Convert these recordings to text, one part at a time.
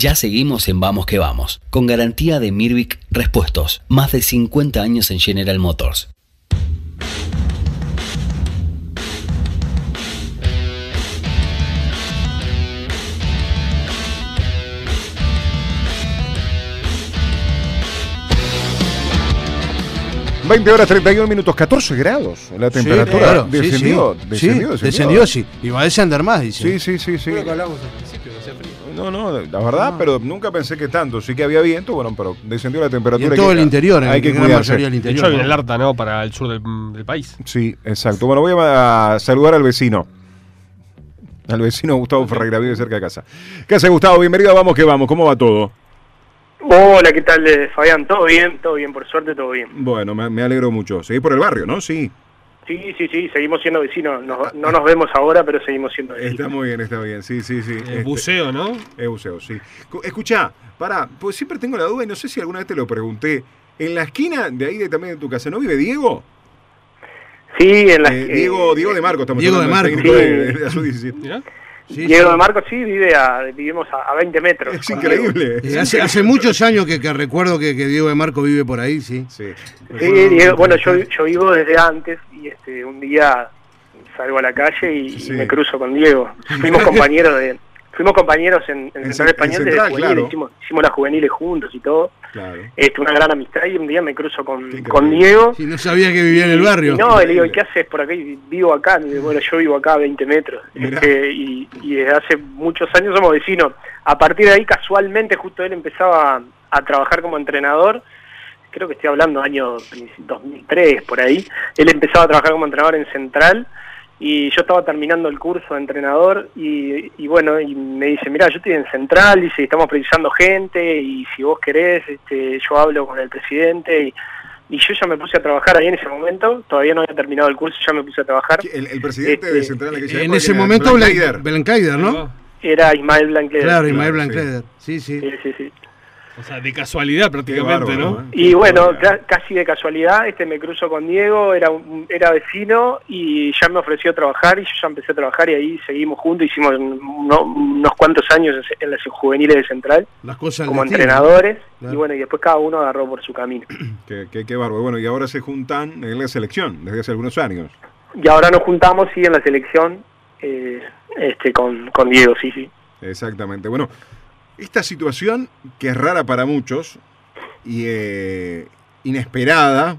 Ya seguimos en Vamos que Vamos, con garantía de Mirvic Respuestos, más de 50 años en General Motors. 20 horas 31 minutos, 14 grados la temperatura. claro, descendió, sí, sí. descendió, Sí, descendió, sí. Y va a descender más, dice. Sí, sí, sí, sí. No, no, la verdad, pero nunca pensé que tanto. Sí que había viento, bueno, pero descendió la Y temperatura. en hay todo que- el interior, en hay que gran cuidarse. mayoría del De interior. hecho, viene ¿no? el alerta, ¿no? Para el sur del, del país. Sí, exacto. Bueno, voy a saludar al vecino. Al vecino Gustavo Ferreira, vive cerca de casa. ¿Qué hace Gustavo? Bienvenido a Vamos que Vamos. ¿Cómo va todo? Hola, ¿qué tal, eh, Fabián? ¿Todo bien? Todo bien, por suerte, todo bien. Bueno, me, me alegro mucho. Seguís por el barrio, ¿no? Sí. Sí, sí, sí, seguimos siendo vecinos. Nos- no nos vemos ahora, pero seguimos siendo Está vecinos. muy bien, está bien. Sí, sí, sí. El Este, buceo, ¿no? Es buceo, sí. Cu- Escuchá, pará, pues siempre tengo la duda y no sé si alguna vez te lo pregunté. En la esquina de ahí de, también de tu casa, ¿no vive Diego? Sí, en la... Eh, eh, Diego, Diego de Marco, estamos Diego de Marco. Sí. de, de la sub-17. Mirá. Sí, Diego sí. de Marcos sí vive a, vivimos a, a 20 metros. Es increíble. Eh, hace, hace muchos años que, que recuerdo que, que Diego de Marco vive por ahí, sí. Sí. Sí, Diego, bueno, yo, yo vivo desde antes y este un día salgo a la calle y, Sí. y me cruzo con Diego. Fuimos compañeros de... Fuimos compañeros en, en En Central Cen- en Español desde claro. hicimos, hicimos las juveniles juntos y todo. Claro. Este, una gran amistad y un día me cruzo con, con Diego. Sí, no sabía que vivía en el Y- barrio. y no, le digo, ¿y qué haces por acá? Y vivo acá. Y digo, bueno, yo vivo acá a 20 metros. Este, y, y desde hace muchos años somos vecinos. A partir de ahí, casualmente, justo él empezaba a, a trabajar como entrenador. Creo que estoy hablando año 2003, por ahí. Él empezaba a trabajar como entrenador en Central. Y yo estaba terminando el curso de entrenador y, y bueno, y me dice, mira, yo estoy en Central, dice, estamos precisando gente y si vos querés, este, yo hablo con el presidente y, y yo ya me puse a trabajar ahí en ese momento, todavía no había terminado el curso, ya me puse a trabajar. El, el presidente de Este, Central en ese momento, Blancader. Blan- Blancaider, Ahí ¿no? Era Ismael Blanquer. Claro, Ismael. Blancaider. Sí, sí. Sí, sí, sí. O sea, de casualidad prácticamente, bárbaro, ¿no? ¿eh? Y bueno, casi de casualidad, este me cruzo con Diego, era un- era vecino y ya me ofreció trabajar y yo ya empecé a trabajar y ahí seguimos juntos, hicimos uno- unos cuantos años en- las juveniles de Central Las cosas como entrenadores y bueno, y después cada uno agarró por su camino. Qué, qué, qué bárbaro. Bueno, y ahora se juntan en la selección desde hace algunos años. Y ahora nos juntamos, sí, en la selección eh, este con, con Diego, sí, sí. Exactamente. Bueno, esta situación que es rara para muchos y eh, inesperada,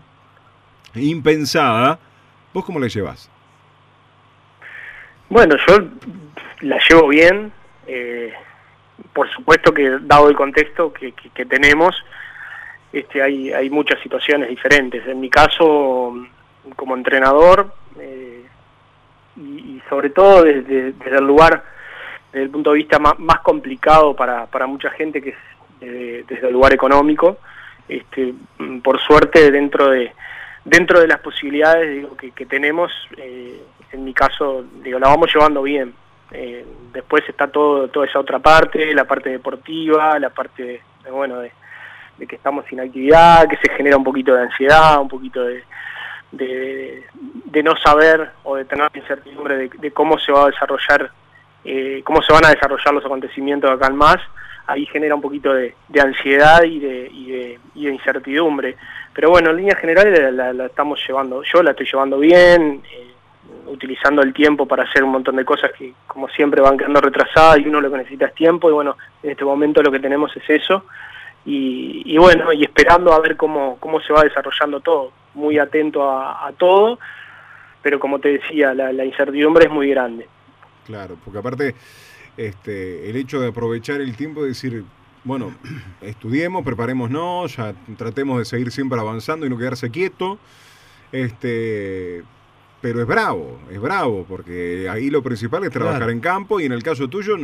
impensada, ¿vos cómo la llevas? Bueno, yo la llevo bien, eh, por supuesto que dado el contexto que, tenemos, este, hay, hay muchas situaciones diferentes. En mi caso, como entrenador, eh, y, sobre todo desde el lugar, desde el punto de vista más, complicado para, para mucha gente, que es desde el lugar económico, este, mm, por suerte dentro de dentro de las posibilidades digo, que, tenemos, eh, en mi caso, digo, la vamos llevando bien. Eh, después está todo toda esa otra parte, la parte deportiva, la parte de, bueno de, de que estamos sin actividad, que se genera un poquito de ansiedad, un poquito de, de, no saber o de tener incertidumbre de cómo se va a desarrollar, eh, cómo se van a desarrollar los acontecimientos acá en más, ahí genera un poquito de, ansiedad y de, y, de, y de incertidumbre. Pero bueno, en líneas generales la, estamos llevando, yo la estoy llevando bien, eh, utilizando el tiempo para hacer un montón de cosas que como siempre van quedando retrasadas y uno lo que necesita es tiempo y bueno, en este momento lo que tenemos es eso y, bueno, y esperando a ver cómo, cómo se va desarrollando todo, muy atento a, todo, pero como te decía, la incertidumbre es muy grande. Claro, porque aparte este, el hecho de aprovechar el tiempo y decir, bueno, estudiemos, preparémonos, ya tratemos de seguir siempre avanzando y no quedarse quieto. Este, pero es bravo, es bravo, porque ahí lo principal es trabajar Claro. en campo y en el caso tuyo,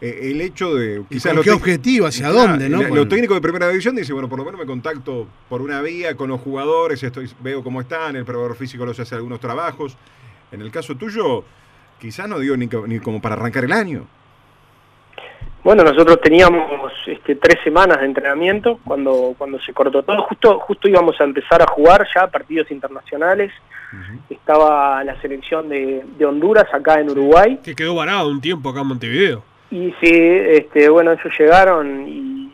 eh, el hecho de ¿Y quizás lo qué objetivo? ¿Hacia Claro, dónde? ¿no? lo- técnico de primera división dice, bueno, por lo menos me contacto por una vía con los jugadores, estoy, veo cómo están, el preparador físico los hace algunos trabajos. En el caso tuyo, quizás no dio ni, co- ni como para arrancar el año. Bueno, nosotros teníamos este, tres semanas de entrenamiento cuando, cuando se cortó todo. Justo, justo íbamos a empezar a jugar ya partidos internacionales. Estaba la selección de, de Honduras acá en Uruguay. Que quedó varado un tiempo acá en Montevideo. Y sí, este, bueno, ellos llegaron y,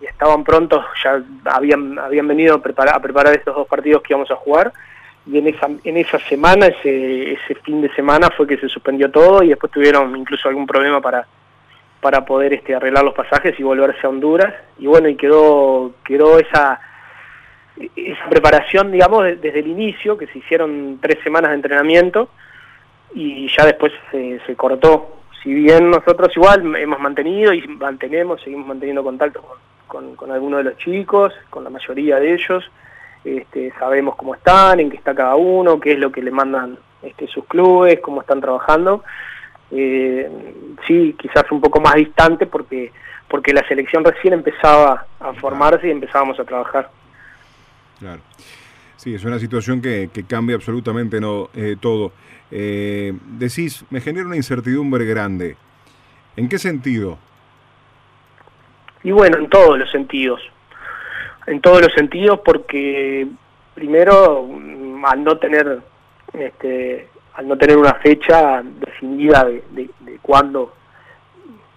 estaban prontos, ya habían, habían venido a preparar, a preparar estos dos partidos que íbamos a jugar y en esa, en esa semana, ese, ese fin de semana fue que se suspendió todo y después tuvieron incluso algún problema para, para poder este, arreglar los pasajes y volverse a Honduras y bueno, y quedó, quedó esa, esa preparación, digamos, desde el inicio, que se hicieron tres semanas de entrenamiento y ya después se, cortó. Si bien nosotros igual hemos mantenido y mantenemos, seguimos manteniendo contacto con, con, con algunos de los chicos, con la mayoría de ellos, este, sabemos cómo están, en qué está cada uno, qué es lo que le mandan este, sus clubes, cómo están trabajando. Eh, sí, quizás un poco más distante porque, porque la selección recién empezaba a formarse y empezábamos a trabajar. Claro. Sí, es una situación que, cambia absolutamente no eh, todo. Eh, decís, me genera una incertidumbre grande. ¿En qué sentido? Y bueno, en todos los sentidos en todos los sentidos porque primero mm, al no tener este, al no tener una fecha definida de, de, de cuándo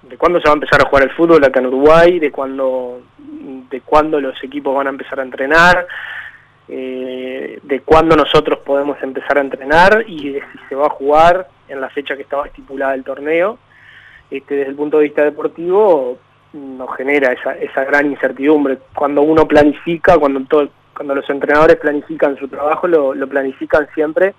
de cuándo se va a empezar a jugar el fútbol acá en Uruguay, de cuándo de cuándo los equipos van a empezar a entrenar, eh, de cuándo nosotros podemos empezar a entrenar y de si se va a jugar en la fecha que estaba estipulada el torneo. Este, desde el punto de vista deportivo, nos genera esa, esa gran incertidumbre. Cuando uno planifica, cuando, todo, cuando los entrenadores planifican su trabajo, lo, lo planifican siempre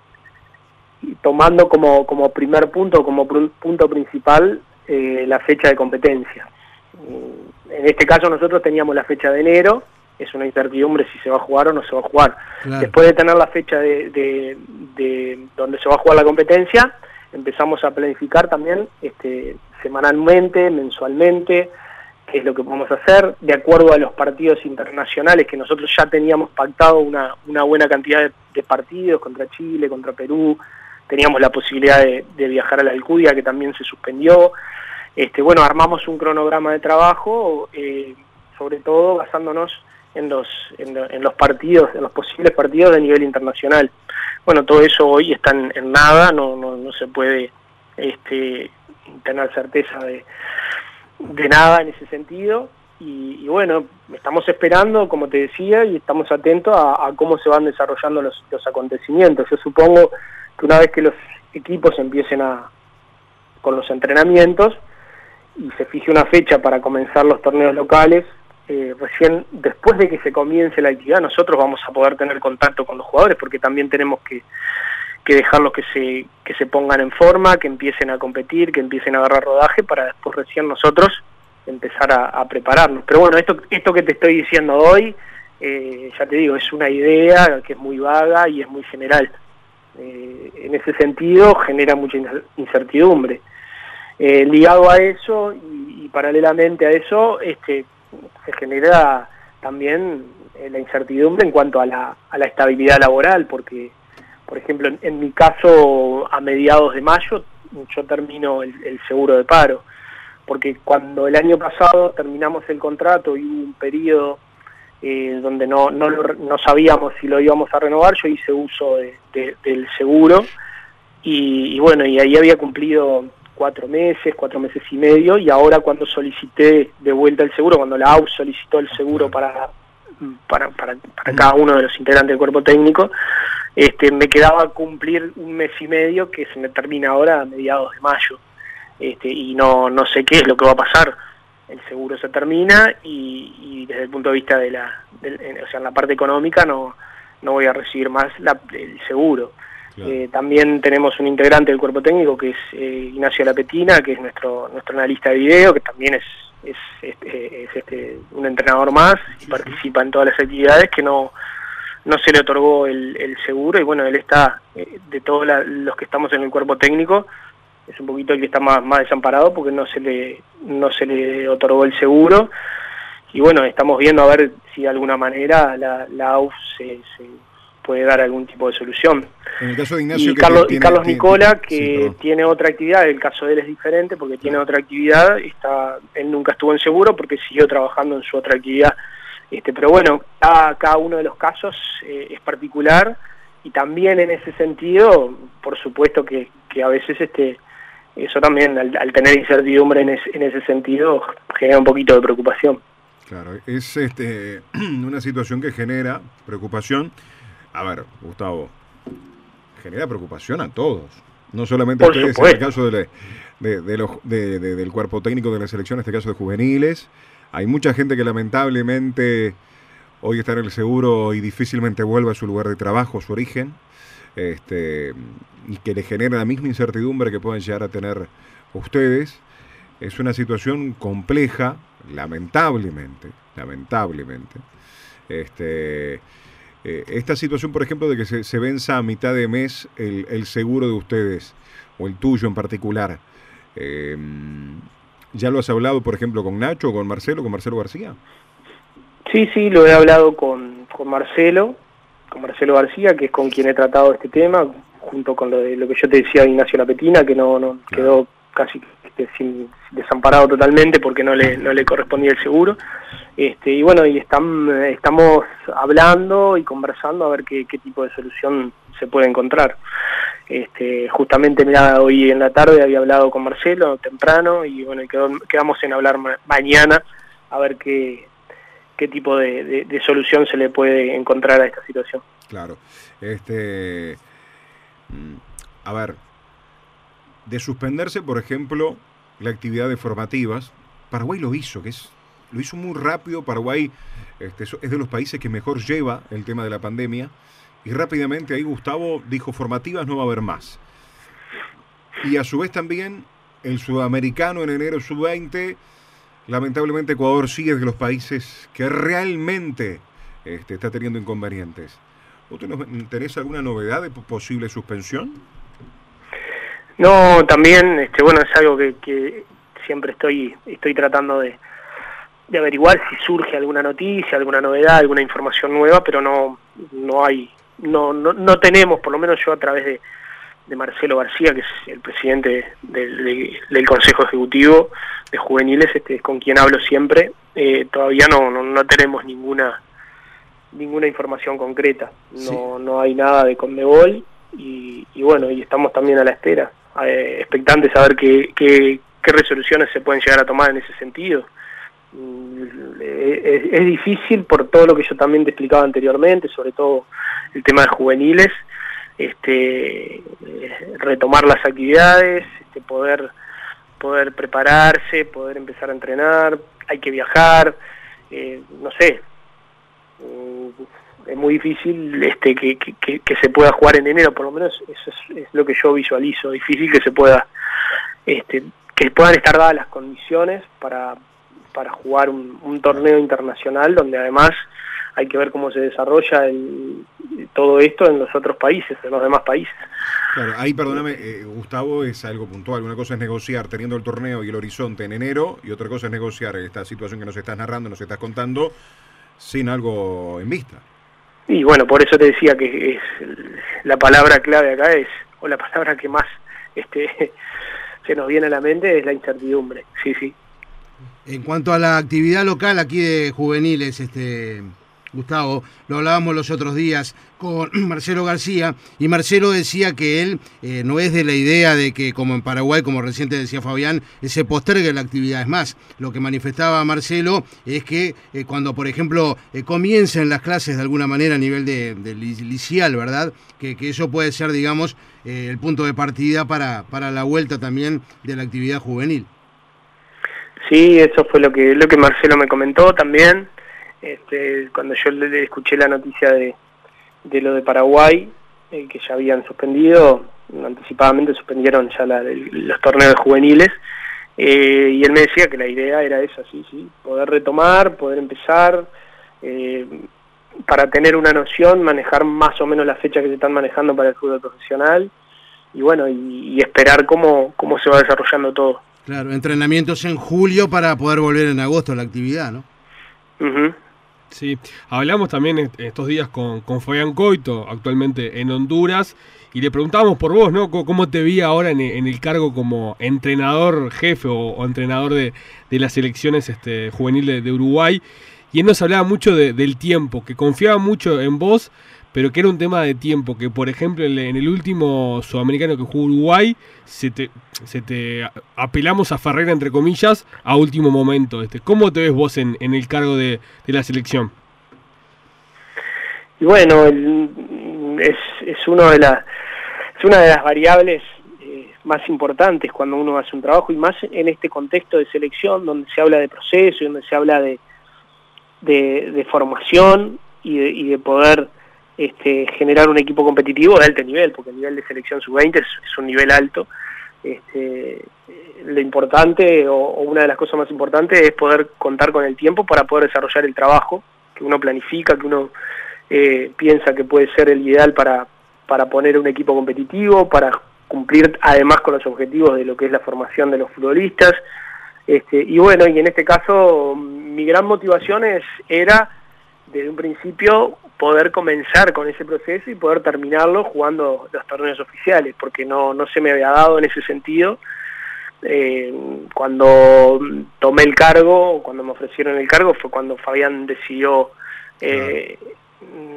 tomando como, como primer punto, como punto principal, eh, la fecha de competencia. Mm, en este caso nosotros teníamos la fecha de enero, es una incertidumbre si se va a jugar o no se va a jugar. Después de tener la fecha de, de, de, donde se va a jugar la competencia, empezamos a planificar también este, semanalmente, mensualmente, es lo que podemos hacer, de acuerdo a los partidos internacionales que nosotros ya teníamos pactado una, una buena cantidad de, partidos contra Chile, contra Perú, teníamos la posibilidad de, viajar a la Alcudia que también se suspendió. Este, bueno, armamos un cronograma de trabajo, eh, sobre todo basándonos en los, en, los partidos, en los posibles partidos de nivel internacional. Bueno, todo eso hoy está en, nada, no, no, no se puede este, tener certeza de, de nada en ese sentido. Y, bueno, estamos esperando, como te decía, y estamos atentos a, cómo se van desarrollando los, los, acontecimientos. Yo supongo que una vez que los equipos empiecen a con los entrenamientos y se fije una fecha para comenzar los torneos locales, eh, recién después de que se comience la actividad nosotros vamos a poder tener contacto con los jugadores porque también tenemos que que dejarlos que se, que se pongan en forma, que empiecen a competir, que empiecen a agarrar rodaje para después recién nosotros empezar a, prepararnos. Pero bueno, esto, esto que te estoy diciendo hoy, eh, ya te digo, es una idea que es muy vaga y es muy general. Eh, en ese sentido genera mucha incertidumbre. Eh, ligado a eso y, y, paralelamente a eso, este, se genera también la incertidumbre en cuanto a la, a la estabilidad laboral, porque por ejemplo, en, mi caso, a mediados de mayo, yo termino el, seguro de paro, porque cuando el año pasado terminamos el contrato y hubo un periodo eh, donde no, no, no, sabíamos si lo íbamos a renovar, yo hice uso del seguro. Y, bueno, y ahí había cumplido cuatro meses, cuatro meses y medio, y ahora cuando solicité de vuelta el seguro, cuando la AUS solicitó el seguro para, para, para, para cada uno de los integrantes del cuerpo técnico, este, me quedaba cumplir un mes y medio que se me termina ahora a mediados de mayo. Este, y no, no sé qué es lo que va a pasar. El seguro se termina y, desde el punto de vista de la, o sea, en la parte económica no, no voy a recibir más el seguro. Eh, también tenemos un integrante del cuerpo técnico que es eh, Ignacio Lapetina, que es nuestro nuestro analista de video, que también es, es, este, este, un entrenador más y participa en todas las actividades que no no se le otorgó el, seguro y bueno, él está, eh, de todos los que estamos en el cuerpo técnico, es un poquito el que está más, más desamparado porque no se le no se le otorgó el seguro. Y bueno, estamos viendo a ver si de alguna manera la, la AUF se, puede dar algún tipo de solución. En el caso de Ignacio, y, Carlos, y Carlos Nicola, que tiene otra actividad, el caso de él es diferente porque tiene otra actividad, está él nunca estuvo en seguro porque siguió trabajando en su otra actividad este, pero bueno, cada, uno de los casos eh, es particular y también en ese sentido, por supuesto que, a veces este, eso también, al, tener incertidumbre en, en ese sentido, genera un poquito de preocupación. Claro, es este, una situación que genera preocupación. A ver, Gustavo, genera preocupación a todos. No solamente a ustedes, en el caso de, de, los, del cuerpo técnico de la selección, en este caso de juveniles. Hay mucha gente que lamentablemente hoy está en el seguro y difícilmente vuelve a su lugar de trabajo, su origen, este, y que le genera la misma incertidumbre que pueden llegar a tener ustedes. Es una situación compleja, lamentablemente, lamentablemente. Este, eh, esta situación, por ejemplo, de que se, se venza a mitad de mes el, el, seguro de ustedes, o el tuyo en particular, eh, ¿ya lo has hablado, por ejemplo, con Nacho, con Marcelo, con Marcelo García? Sí, sí, lo he hablado con, con Marcelo, con Marcelo García, que es con quien he tratado este tema, junto con lo, de, lo que yo te decía de Ignacio Lapetina, que no, no quedó casi este, sin, desamparado totalmente porque no le, no le correspondía el seguro. Este, y bueno, y están, estamos hablando y conversando a ver qué, tipo de solución se puede encontrar. Este, justamente mira, hoy en la tarde había hablado con Marcelo temprano y bueno, quedamos en hablar mañana a ver qué, qué tipo de, de, solución se le puede encontrar a esta situación. Claro. Este, mm, a ver, de suspenderse, por ejemplo, la actividad de formativas, Paraguay lo hizo, que es lo hizo muy rápido. Paraguay este, es de los países que mejor lleva el tema de la pandemia. Y rápidamente ahí Gustavo dijo, formativas no va a haber más. Y a su vez también el sudamericano en enero sub-20, lamentablemente Ecuador sigue de los países que realmente este, está teniendo inconvenientes. ¿Usted tenés alguna novedad de posible suspensión? No, también, este, bueno, es algo que, que siempre estoy, estoy tratando de, de averiguar si surge alguna noticia, alguna novedad, alguna información nueva, pero no, no hay, no, no, no tenemos, por lo menos yo a través de, de Marcelo García, que es el presidente del, del, Consejo Ejecutivo de Juveniles, este, con quien hablo siempre, eh, todavía no, no, tenemos ninguna ninguna información concreta, no, no hay nada de Conmebol y, y, bueno, y estamos también a la espera, eh, expectantes a ver qué, qué, resoluciones se pueden llegar a tomar en ese sentido. Mm, es, difícil por todo lo que yo también te explicaba anteriormente, sobre todo el tema de juveniles, este, eh, retomar las actividades, este, poder, poder prepararse, poder empezar a entrenar, hay que viajar, eh, no sé, mm, es muy difícil este, que, que, se pueda jugar en enero, por lo menos eso es, es, lo que yo visualizo, difícil que se pueda, este, que puedan estar dadas las condiciones para, para jugar un, torneo internacional donde además hay que ver cómo se desarrolla el, todo esto en los otros países, en los demás países. Claro, ahí perdóname, eh, Gustavo, es algo puntual. Una cosa es negociar teniendo el torneo y el horizonte en enero, y otra cosa es negociar esta situación que nos estás narrando, nos estás contando, sin algo en vista. Y bueno, por eso te decía que es la palabra clave acá es, o la palabra que más este se nos viene a la mente es la incertidumbre. Sí, sí. En cuanto a la actividad local aquí de juveniles, este Gustavo, lo hablábamos los otros días con Marcelo García y Marcelo decía que él eh, no es de la idea de que como en Paraguay, como reciente decía Fabián, se postergue la actividad. Es más, lo que manifestaba Marcelo es que eh, cuando, por ejemplo, eh, comiencen las clases de alguna manera a nivel de, de licial, ¿verdad? Que, que, eso puede ser, digamos, el punto de partida para, para la vuelta también de la actividad juvenil. Sí, eso fue lo que lo que Marcelo me comentó también. Este, cuando yo le escuché la noticia de, de lo de Paraguay, eh, que ya habían suspendido, anticipadamente suspendieron ya la, los torneos juveniles, eh, y él me decía que la idea era esa, sí, sí, poder retomar, poder empezar, eh, para tener una noción, manejar más o menos la fecha que se están manejando para el fútbol profesional, y bueno, y, y esperar cómo, cómo se va desarrollando todo. Claro, entrenamientos en julio para poder volver en agosto a la actividad, ¿no? Sí, hablamos también estos días con, con Fabián Coito, actualmente en Honduras, y le preguntábamos por vos, ¿no? ¿Cómo te vi ahora en, el cargo como entrenador jefe o, entrenador de, las selecciones este, juveniles de, Uruguay? Y él nos hablaba mucho del tiempo, que confiaba mucho en vos pero que era un tema de tiempo, que por ejemplo en el último sudamericano que jugó Uruguay, se te, se te apelamos a Ferreira, entre comillas, a último momento. Este. ¿Cómo te ves vos en, en el cargo de, la selección? Y bueno, es, es, uno de la, es una de las variables eh, más importantes cuando uno hace un trabajo y más en este contexto de selección donde se habla de proceso y donde se habla de, de, formación y de, y de poder este, generar un equipo competitivo de alto nivel, porque el nivel de selección sub-20 es, un nivel alto. Este, lo importante o, una de las cosas más importantes es poder contar con el tiempo para poder desarrollar el trabajo que uno planifica, que uno eh, piensa que puede ser el ideal para, para poner un equipo competitivo, para cumplir además con los objetivos de lo que es la formación de los futbolistas. Este, y bueno, y en este caso mi gran motivación es, era desde un principio poder comenzar con ese proceso y poder terminarlo jugando los torneos oficiales, porque no, no se me había dado en ese sentido. Eh, cuando tomé el cargo, cuando me ofrecieron el cargo, fue cuando Fabián decidió eh,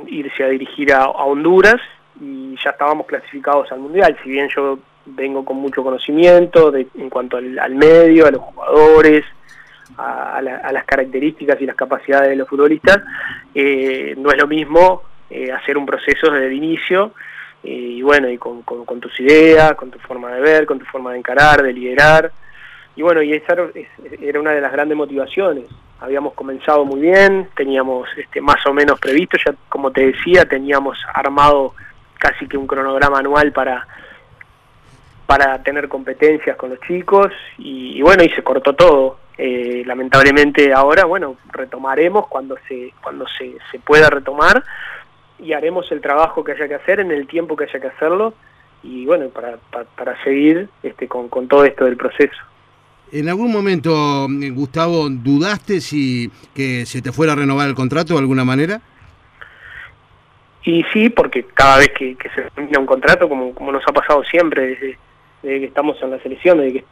irse a dirigir a, Honduras y ya estábamos clasificados al Mundial, si bien yo vengo con mucho conocimiento de, en cuanto al medio, a los jugadores, a, las características y las capacidades de los futbolistas, eh, no es lo mismo eh, hacer un proceso desde el inicio eh, y bueno, y con, tus ideas, con tu forma de ver, con tu forma de encarar, de liderar. Y bueno, y esa era una de las grandes motivaciones. Habíamos comenzado muy bien, teníamos este, más o menos previsto, ya como te decía, teníamos armado casi que un cronograma anual para, para tener competencias con los chicos y, bueno, y se cortó todo. Eh, lamentablemente ahora, bueno, retomaremos cuando se, cuando se, se pueda retomar y haremos el trabajo que haya que hacer en el tiempo que haya que hacerlo y bueno, para, para, seguir este, con, con todo esto del proceso. ¿En algún momento, Gustavo, dudaste si que se te fuera a renovar el contrato de alguna manera? Y sí, porque cada vez que, se termina un contrato, como, como nos ha pasado siempre desde, que estamos en la selección, desde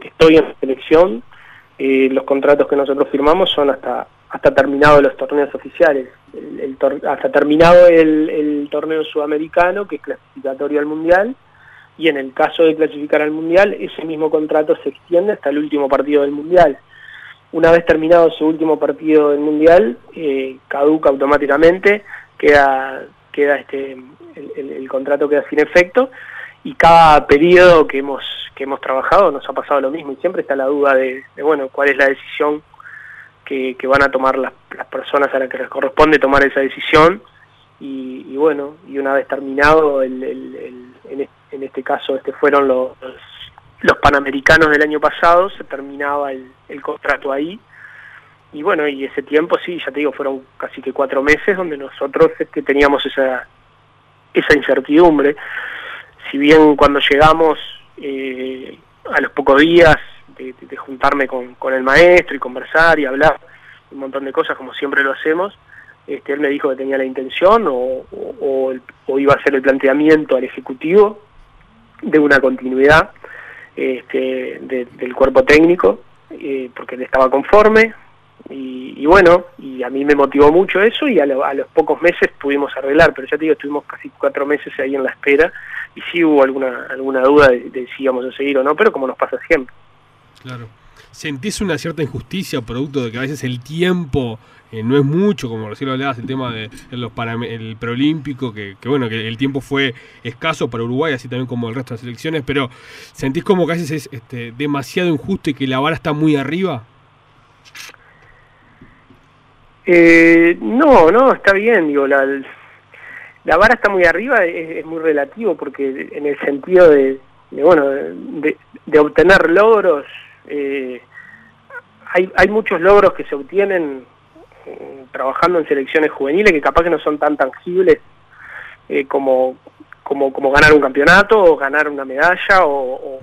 que, estoy en la selección, los contratos que nosotros firmamos son hasta hasta terminado los torneos oficiales, hasta terminado el, torneo sudamericano, que es clasificatorio al Mundial, y en el caso de clasificar al Mundial, ese mismo contrato se extiende hasta el último partido del Mundial. Una vez terminado su último partido del Mundial, eh, caduca automáticamente, queda, queda este, el contrato queda sin efecto, y cada periodo que hemos que hemos trabajado nos ha pasado lo mismo y siempre está la duda de, bueno cuál es la decisión que, van a tomar las, personas a las que les corresponde tomar esa decisión. Y, bueno y una vez terminado el, en, este caso este fueron los, los panamericanos del año pasado se terminaba el, contrato ahí. Y bueno y ese tiempo sí ya te digo fueron casi que cuatro meses donde nosotros este, teníamos esa esa incertidumbre si bien cuando llegamos eh, a los pocos días de, juntarme con, el maestro y conversar y hablar un montón de cosas como siempre lo hacemos, este, él me dijo que tenía la intención o, o, iba a hacer el planteamiento al Ejecutivo de una continuidad este, del cuerpo técnico, eh, porque él estaba conforme, y, bueno, y a mí me motivó mucho eso y a, los pocos meses pudimos arreglar, pero ya te digo, estuvimos casi cuatro meses ahí en la espera y sí hubo alguna, alguna duda de, si íbamos a seguir o no, pero como nos pasa siempre. Claro. ¿Sentís una cierta injusticia producto de que a veces el tiempo eh, no es mucho, como recién lo hablabas, el tema de el preolímpico, que, que, bueno, que el tiempo fue escaso para Uruguay, así también como el resto de las elecciones, pero ¿sentís como que a veces es este, demasiado injusto y que la vara está muy arriba? Eh, no, no, está bien, digo, la, la vara está muy arriba, es, muy relativo, porque en el sentido de, bueno, de, obtener logros, eh, hay, hay muchos logros que se obtienen eh, trabajando en selecciones juveniles que capaz que no son tan tangibles eh, como, como, como ganar un campeonato o ganar una medalla o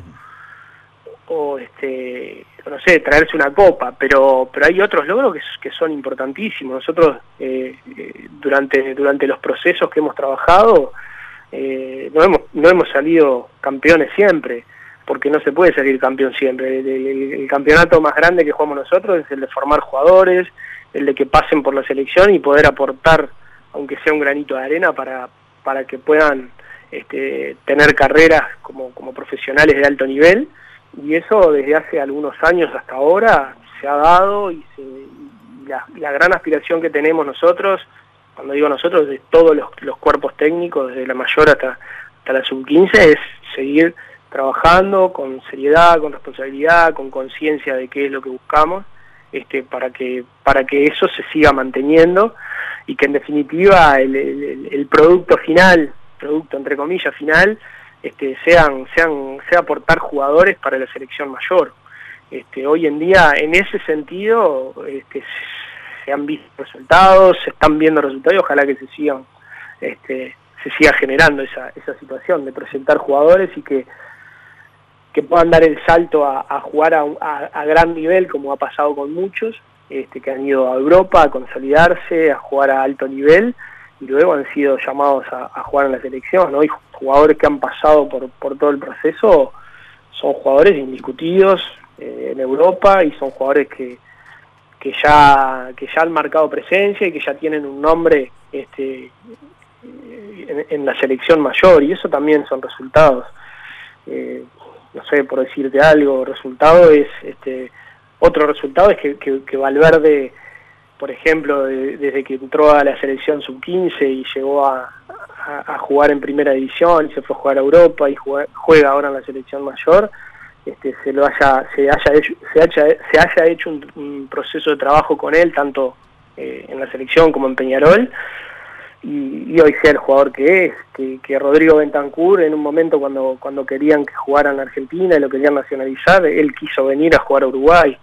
o este no sé traerse una copa pero pero hay otros logros que, son importantísimos nosotros eh, eh, durante durante los procesos que hemos trabajado eh, no hemos no hemos salido campeones siempre porque no se puede salir campeón siempre el, campeonato más grande que jugamos nosotros es el de formar jugadores el de que pasen por la selección y poder aportar aunque sea un granito de arena, para, para que puedan este, tener carreras como, como profesionales de alto nivel. Y eso desde hace algunos años hasta ahora se ha dado y, la, gran aspiración que tenemos nosotros, cuando digo nosotros, de todos los, cuerpos técnicos, desde la mayor hasta, hasta la sub-15, es seguir trabajando con seriedad, con responsabilidad, con conciencia de qué es lo que buscamos, este, para que para que eso se siga manteniendo y que en definitiva el, producto final, producto entre comillas final, este, sean sean sea aportar jugadores para la selección mayor. Este, hoy en día en ese sentido este, se han visto resultados, se están viendo resultados y ojalá que se sigan este, se siga generando esa, esa situación de presentar jugadores y que que puedan dar el salto a, jugar a, gran nivel, como ha pasado con muchos, este, que han ido a Europa a consolidarse, a jugar a alto nivel, y luego han sido llamados a, jugar en la selección. ¿no? Y jugadores que han pasado por, todo el proceso son jugadores indiscutidos eh, en Europa y son jugadores que, que, ya, que ya han marcado presencia y que ya tienen un nombre este, en, la selección mayor, y eso también son resultados. Eh, no sé, por decirte algo, resultado es, este, otro resultado es que, que, Valverde, por ejemplo, desde que entró a la selección sub-15 y llegó a, jugar en primera división y se fue a jugar a Europa y juega, ahora en la selección mayor, este, se lo haya, se haya hecho, se haya, se haya hecho un, proceso de trabajo con él, tanto eh, en la selección como en Peñarol, y, hoy sea el jugador que es, que, Rodrigo Bentancur en un momento cuando, cuando querían que jugaran en Argentina y lo querían nacionalizar, él quiso venir a jugar a Uruguay.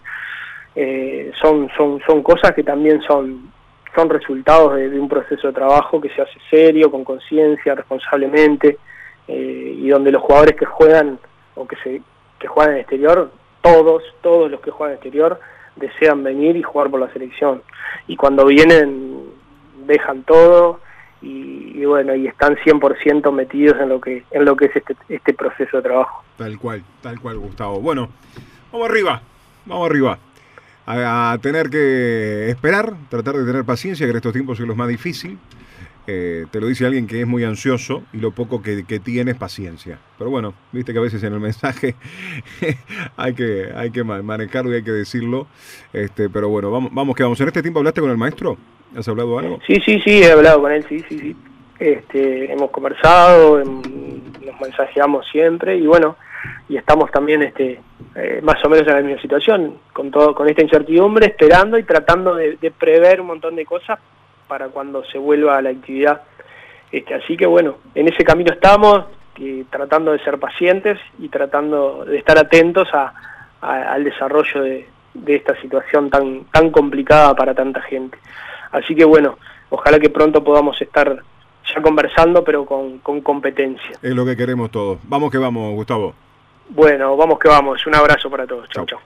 Eh, son, son, son cosas que también son, son resultados de, un proceso de trabajo que se hace serio, con conciencia, responsablemente, eh, y donde los jugadores que juegan o que, se, que juegan en el exterior, todos, todos los que juegan en el exterior, desean venir y jugar por la selección. Y cuando vienen, dejan todo, y, bueno, y están 100% metidos en lo que en lo que es este, este proceso de trabajo. Tal cual, tal cual, Gustavo. Bueno, vamos arriba, vamos arriba. A, tener que esperar, tratar de tener paciencia, que en estos tiempos es lo más difícil. Eh, te lo dice alguien que es muy ansioso y lo poco que, que tiene es paciencia. Pero bueno, viste que a veces en el mensaje hay que, hay que manejarlo y hay que decirlo. Este, pero bueno, vamos, vamos que vamos. ¿En este tiempo hablaste con el maestro? ¿Has hablado algo? Sí, sí, sí, he hablado con él, sí, sí, sí. Este, hemos conversado, nos mensajeamos siempre y bueno, y estamos también este, eh, más o menos en la misma situación, con todo, con esta incertidumbre, esperando y tratando de, prever un montón de cosas para cuando se vuelva a la actividad. Este, así que bueno, en ese camino estamos, tratando de ser pacientes y tratando de estar atentos al desarrollo de, de esta situación tan, tan complicada para tanta gente. Así que bueno, ojalá que pronto podamos estar ya conversando, pero con, competencia. Es lo que queremos todos. Vamos que vamos, Gustavo. Bueno, vamos que vamos. Un abrazo para todos. Chau, chau.